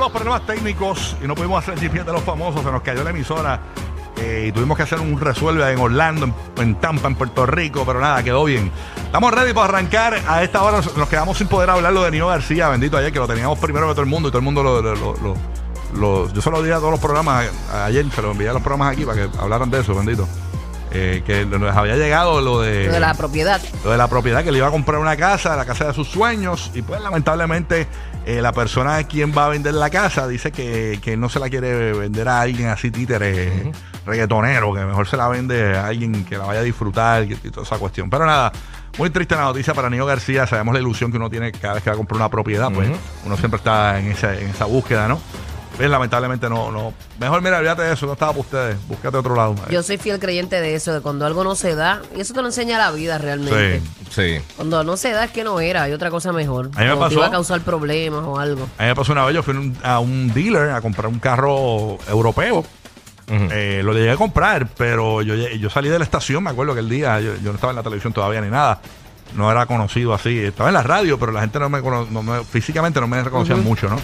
Tuvimos problemas técnicos y no pudimos hacer el GPS de los famosos. Se nos cayó la emisora eh, y tuvimos que hacer un resuelve en Orlando, en, Tampa, en Puerto Rico, pero nada, quedó bien. Estamos ready para arrancar. A esta hora nos, quedamos sin poder hablar lo de Nino García, bendito ayer, que lo teníamos primero que todo el mundo y todo el mundo lo... lo- lo- yo se lo di a todos los programas ayer, se lo envié a los programas aquí para que hablaran de eso, bendito. Eh, que nos había llegado lo de, Lo de la propiedad. lo de la propiedad que le iba a comprar una casa, la casa de sus sueños, y pues lamentablemente eh, la persona a quien va a vender la casa dice que, que no se la quiere vender a alguien así títere, reggaetonero, que mejor se la vende a alguien que la vaya a disfrutar y, y toda esa cuestión. Pero nada, muy triste la noticia para Nio García, sabemos la ilusión que uno tiene cada vez que va a comprar una propiedad, pues uno siempre está en esa, en esa búsqueda, ¿no? Lamentablemente no, no. Mejor mira, olvídate de eso, no estaba para ustedes, búscate otro lado. Yo soy fiel creyente de eso, de cuando algo no se da. Y eso te lo enseña la vida realmente. Sí. Sí. Cuando no se da es que no era, hay otra cosa mejor. A mí me Cuando te pasó. iba a causar problemas o algo. A mí me pasó una vez, yo fui un- a un dealer a comprar un carro europeo. Eh, lo llegué a comprar, pero yo, yo salí de la estación, me acuerdo que el día, yo, yo no estaba en la televisión todavía ni nada. No era conocido así. Estaba en la radio, pero la gente no me, cono- no me- físicamente no me reconocían mucho, ¿no?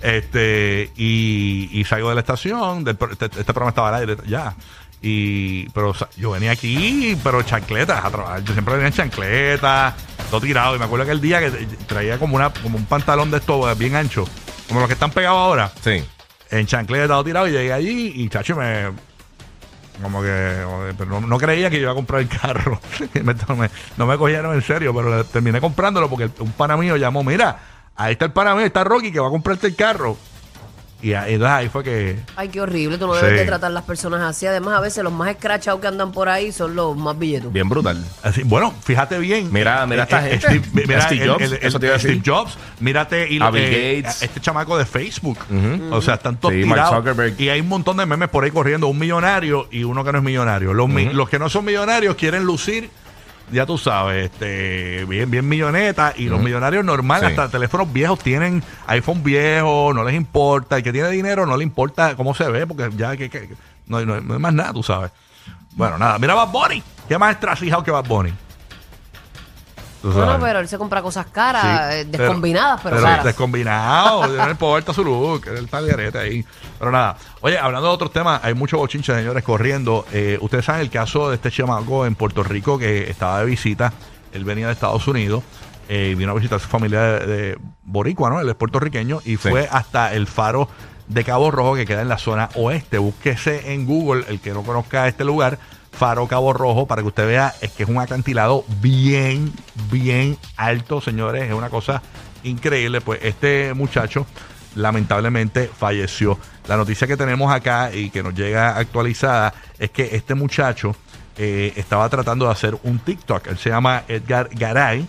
Este, y, y salgo de la estación, del pro- este, este programa estaba al aire ya. Y, pero o sea, yo venía aquí, pero chancletas a trabajar. Yo siempre venía en chancletas, todo tirado. Y me acuerdo que el día que traía como una, como un pantalón de estos bien ancho, como los que están pegados ahora Sí. en chancleta todo tirado y llegué allí y chacho me como que pero no, no creía que yo iba a comprar el carro Y me- no, me, no me cogieron en serio pero le- terminé comprándolo porque un pana mío llamó mira ahí está el pana mío está Rocky que va a comprarte el carro y ahí, entonces ahí fue que Ay, qué horrible. Tú no Sí. debes de tratar a las personas así. Además, a veces los más escrachados que andan por ahí son los más billetos. Bien brutal. así, bueno fíjate bien Mira, mira esta Eh, eh, gente. Steve, mira Steve Jobs, el- el- eso te iba a Steve. Jobs mírate y A Bill eh, Gates. este chamaco de Facebook o sea están todos Sí, Mark tirados Zuckerberg. y hay un montón de memes por ahí corriendo un millonario y uno que no es millonario los, mi- los que no son millonarios quieren lucir ya tú sabes, este, bien, bien milloneta y los millonarios normales, Sí. hasta teléfonos viejos tienen iPhone viejo, no les importa, el que tiene dinero no le importa cómo se ve, porque ya que, que- no, hay- no hay- no hay más nada, tú sabes. Bueno, nada, mira Bad Bunny, ¿qué más estrasijado que Bad Bunny? Tú sabes. pero él se compra cosas caras, Sí, eh, descombinadas, pero, caras. Descombinado, no importa su look, él está de arete ahí. Pero nada, oye, hablando de otros temas, hay muchos bochinches, señores, corriendo. Eh, ustedes saben el caso de este chamaco en Puerto Rico que estaba de visita, él venía de Estados Unidos, eh, vino a visitar a su familia de, de Boricua, ¿no? Él es puertorriqueño y fue hasta el faro de Cabo Rojo que queda en la zona oeste. Búsquese en Google, el que no conozca este lugar, Faro Cabo Rojo, para que usted vea, es que es un acantilado bien, bien alto, señores. Es una cosa increíble. Pues este muchacho lamentablemente falleció. La noticia que tenemos acá y que nos llega actualizada es que este muchacho eh, estaba tratando de hacer un TikTok. Él se llama Edgar Garay.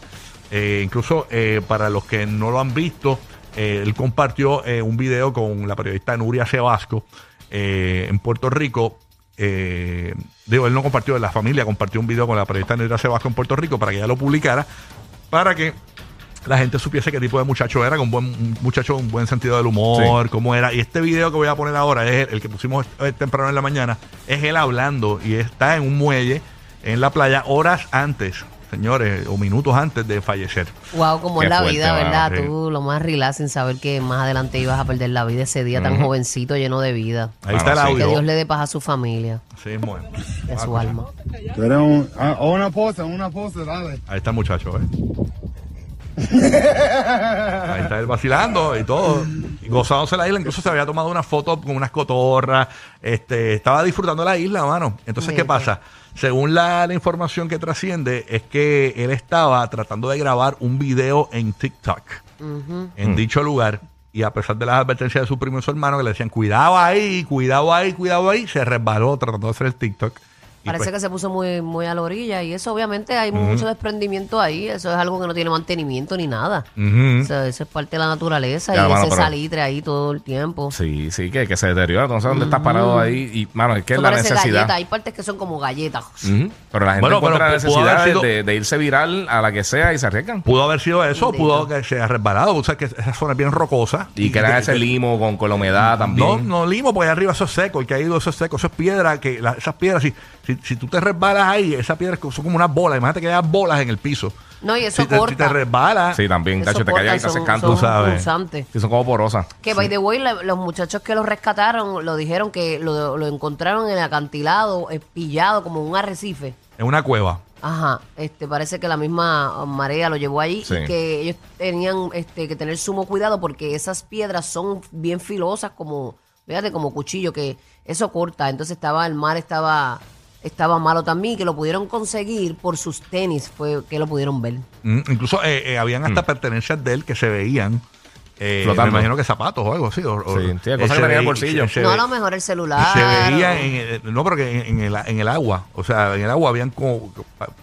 Eh, incluso eh, para los que no lo han visto, él compartió un video con la periodista Nuria Sebasco en Puerto Rico. Eh, digo, él no compartió, la familia compartió un video con la periodista Nuria Sebasco en Puerto Rico para que ella lo publicara, para que la gente supiese qué tipo de muchacho era, con buen un muchacho un buen sentido del humor, cómo era. Y este video que voy a poner ahora es el, el que pusimos temprano en la mañana, es él hablando y está en un muelle en la playa horas antes, señores, o minutos antes de fallecer. Wow, como Qué es la fuerte, vida, ¿verdad? sí. Tú lo más relax sin saber que más adelante ibas a perder la vida ese día tan jovencito, lleno de vida. Ahí está el Ah. Que audio. Dios le dé paz a su familia Sí, bueno. y a su alma. Tú eres un, ah, una pose, una pose, dale. Ahí está el muchacho, ¿eh? Ahí está él vacilando y todo. Y gozándose la isla. Incluso se había tomado una foto con unas cotorras. Este, estaba disfrutando la isla, mano. Entonces, ¿qué pasa? Según la, la información que trasciende, es que él estaba tratando de grabar un video en TikTok en dicho lugar. Y a pesar de las advertencias de su primo y su hermano que le decían, cuidado ahí, cuidado ahí, cuidado ahí, se resbaló tratando de hacer el TikTok. Parece pues, que se puso muy, muy a la orilla y eso obviamente hay mucho desprendimiento ahí. Eso es algo que no tiene mantenimiento ni nada. O sea, eso es parte de la naturaleza Ya, y mano, ese pero- salitre ahí todo el tiempo. Sí, sí, que, que se deteriora. No sé dónde estás parado ahí. Y, mano, es que es la parece necesidad. galleta. Hay partes que son como galletas. Pero la gente Bueno, encuentra pero la necesidad de- sido- de, de irse viral a la que sea y se arriesgan. Pudo haber sido eso, pudo que se haya resbalado. O sea, que esa zona es bien rocosa. Y que era ese limo con, con la humedad No, también. no limo, porque ahí arriba eso es seco, el que ha ido eso es seco, eso es piedra, que la- esas piedras, si, si, si tú te resbalas ahí, esas piedras son como unas bolas, imagínate que hay bolas en el piso. No, y eso si, te, si corta. te resbalas, Sí, también, Eso tacho, te ahí y te hace son- canto. sabes. son como porosas. Que, by the way, la- los muchachos que lo rescataron lo dijeron que lo, lo encontraron en el acantilado, eh, pillado como un arrecife. en una cueva. Ajá, este parece que la misma marea lo llevó allí Sí. y que ellos tenían este que tener sumo cuidado porque esas piedras son bien filosas como, fíjate, como cuchillo que eso corta, entonces estaba el mar estaba estaba malo también que lo pudieron conseguir por sus tenis, fue que lo pudieron ver. Mm, incluso eh, eh, habían hasta pertenencias de él que se veían. eh, me imagino que zapatos o algo así. o- o- Sí, cosas que se tenía en el bolsillo. se- se no, a lo mejor el celular. se veía o- en, eh, no pero que en, en el, en el agua o sea en el agua habían como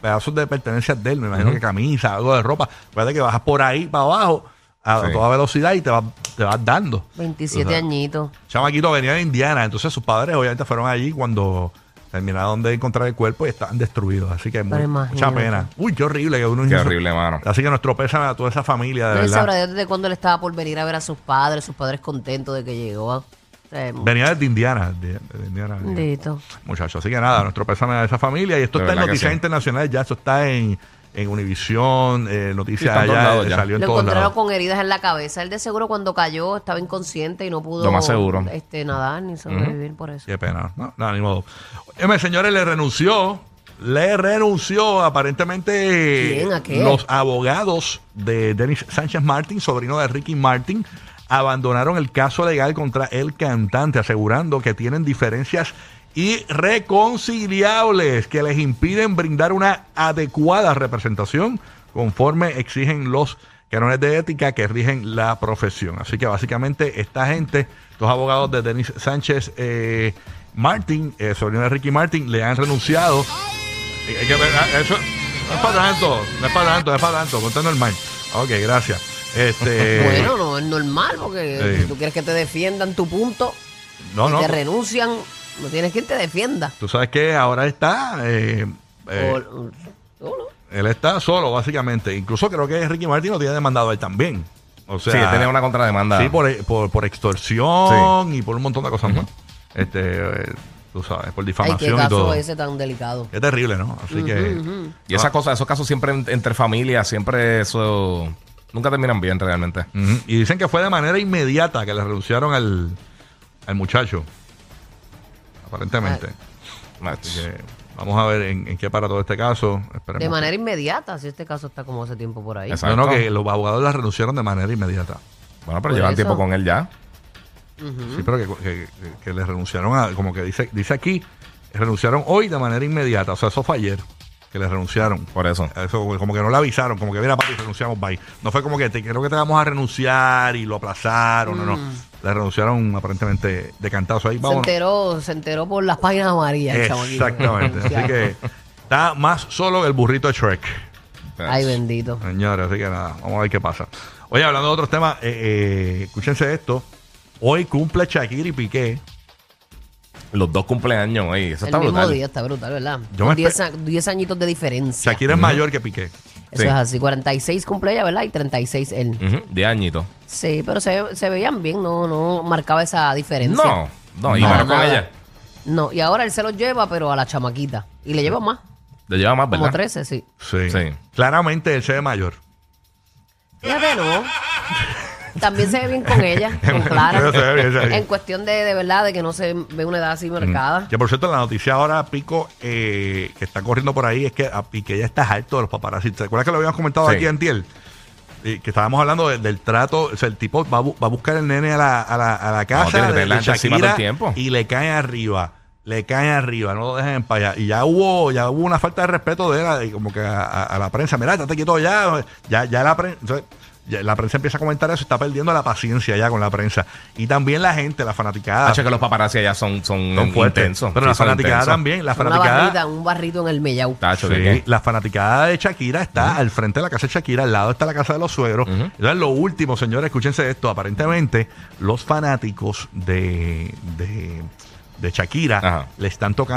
pedazos de pertenencias de él me imagino que camisa algo de ropa fíjate que bajas por ahí para abajo a Sí. toda velocidad y te vas te vas dando 27 O sea, añitos. chamaquito venía de Indiana entonces sus padres obviamente fueron allí cuando terminaron de encontrar el cuerpo y estaban destruidos así que muy- mucha pena uy qué horrible que uno Qué hizo- horrible, mano. así que nuestro pésame a toda esa familia de No, él verdad sabrá desde cuándo él estaba por venir a ver a sus padres, sus padres contentos de que llegó. Sea, venía desde Indiana de, de Indiana bendito. Muchachos, así que nada, nuestro pésame a esa familia. Y esto De está en verdad que noticias sí. internacionales, ya esto está en, en Univisión, eh, Sí, noticias está en todos allá, lados eh, ya. salió en Lo todos encontraron lados. con heridas en la cabeza. Él de seguro cuando cayó estaba inconsciente y no pudo Lo más seguro. este, nadar ni sobrevivir por eso. Qué pena. No, nada, ni modo. Oye, señores, le renunció. Le renunció aparentemente ¿Quién? ¿A qué? los abogados de Denis Sánchez Martin, sobrino de Ricky Martin, abandonaron el caso legal contra el cantante, asegurando que tienen diferencias irreconciliables que les impiden brindar una adecuada representación conforme exigen los cánones de ética que rigen la profesión. Así que básicamente esta gente, los abogados de Denis Sánchez eh, Martin, eh, sobrino de Ricky Martin, le han renunciado. Hay que ver, ah, eso no es para tanto, no es para tanto, no es para tanto, contando normal. Ok, gracias. Este, Bueno, no es normal porque Sí. si tú quieres que te defiendan tu punto no, y no, te renuncian, no tienes quien te defienda. tú sabes que ahora está, eh, eh, O- o- tú, ¿no? él está solo básicamente. Incluso creo que Ricky Martin lo tiene demandado a él también. O sea, sí, tenía una contrademanda. Sí, por, por, por extorsión y por un montón de cosas más. Este, eh, tú sabes, por Ay, qué difamación y todo. ese tan delicado. Qué terrible, ¿no? Así que. Y esas cosas, esos casos siempre en- entre familias, siempre eso. Nunca terminan bien realmente. Y dicen que fue de manera inmediata que le renunciaron al, al muchacho. Aparentemente. Así que vamos a ver en, en qué para todo este caso. Esperemos De que- manera inmediata, si este caso está como hace tiempo por ahí. Exacto. No, no, que los abogados la renunciaron de manera inmediata. Bueno, pero Por llevan eso. tiempo con él ya. Sí, pero que, que- que- que le renunciaron a, como que dice, dice aquí, renunciaron hoy de manera inmediata. O sea, eso fue ayer que le renunciaron. Por eso. Eso, como que no le avisaron, como que mira, papi, renunciamos, bye. No fue como que te creo que te vamos a renunciar y lo aplazaron, no, no. Le renunciaron aparentemente de cantazo ahí. se enteró, se enteró por las páginas amarillas. Exactamente. Así que está más solo el burrito de Shrek. Ay, bendito. Señores, así que nada, vamos a ver qué pasa. Oye, hablando de otros temas, eh, eh, escúchense esto. Hoy cumple Shakira y Piqué. Los dos cumpleaños, oye, eso El está mismo brutal. día está brutal, ¿verdad? Yo Con me 10 a- 10 añitos de diferencia. Shakira es mayor que Piqué. Eso Sí. es así. 46 cumple ella, ¿verdad? Y 36 él. Ujú, De añito. Sí, pero se, se veían bien, no, no marcaba esa diferencia. No, no, y No, nada. ella. No, y ahora él se los lleva, pero a la chamaquita. Y le lleva más, Le lleva más, como ¿verdad? 13, sí. Sí. Sí. Claramente él se ve mayor. Fíjate, no. También se ve bien con ella, con Clara. Se ve bien, se ve bien. En cuestión de, de verdad, de que no se ve una edad así marcada. Que por cierto, la noticia ahora, Pico, eh, que está corriendo por ahí, es que a Piqué ya está alto de los paparazzi. ¿Te acuerdas que lo habíamos comentado Sí. aquí en Tiel? y que estábamos hablando de- del trato, o sea, el tipo va, a bu- va a buscar el nene a la, a la, a la casa tiene que de, tener la de gente encima todo el Shakira tiempo. y le caen arriba. Le caen arriba, no lo dejan en paz. Y ya hubo, ya hubo una falta de respeto de él, como que a, a- a la prensa. Mira, estate quieto ya. Ya, ya la prensa. Ya la prensa empieza a comentar eso, está perdiendo la paciencia ya con la prensa. Y también la gente, la fanaticada. Hacho, que los paparazzi allá son, son, son intensos. Pero Sí, la son fanaticada intensos. también. La Una fanaticada. barrita, un barrito en el mellau. Tacho, la fanaticada de Shakira está al frente de la casa de Shakira, al lado está la casa de los suegros. Entonces, lo último, señores, escúchense esto. Aparentemente, los fanáticos de, de, de Shakira Ajá. le están tocando.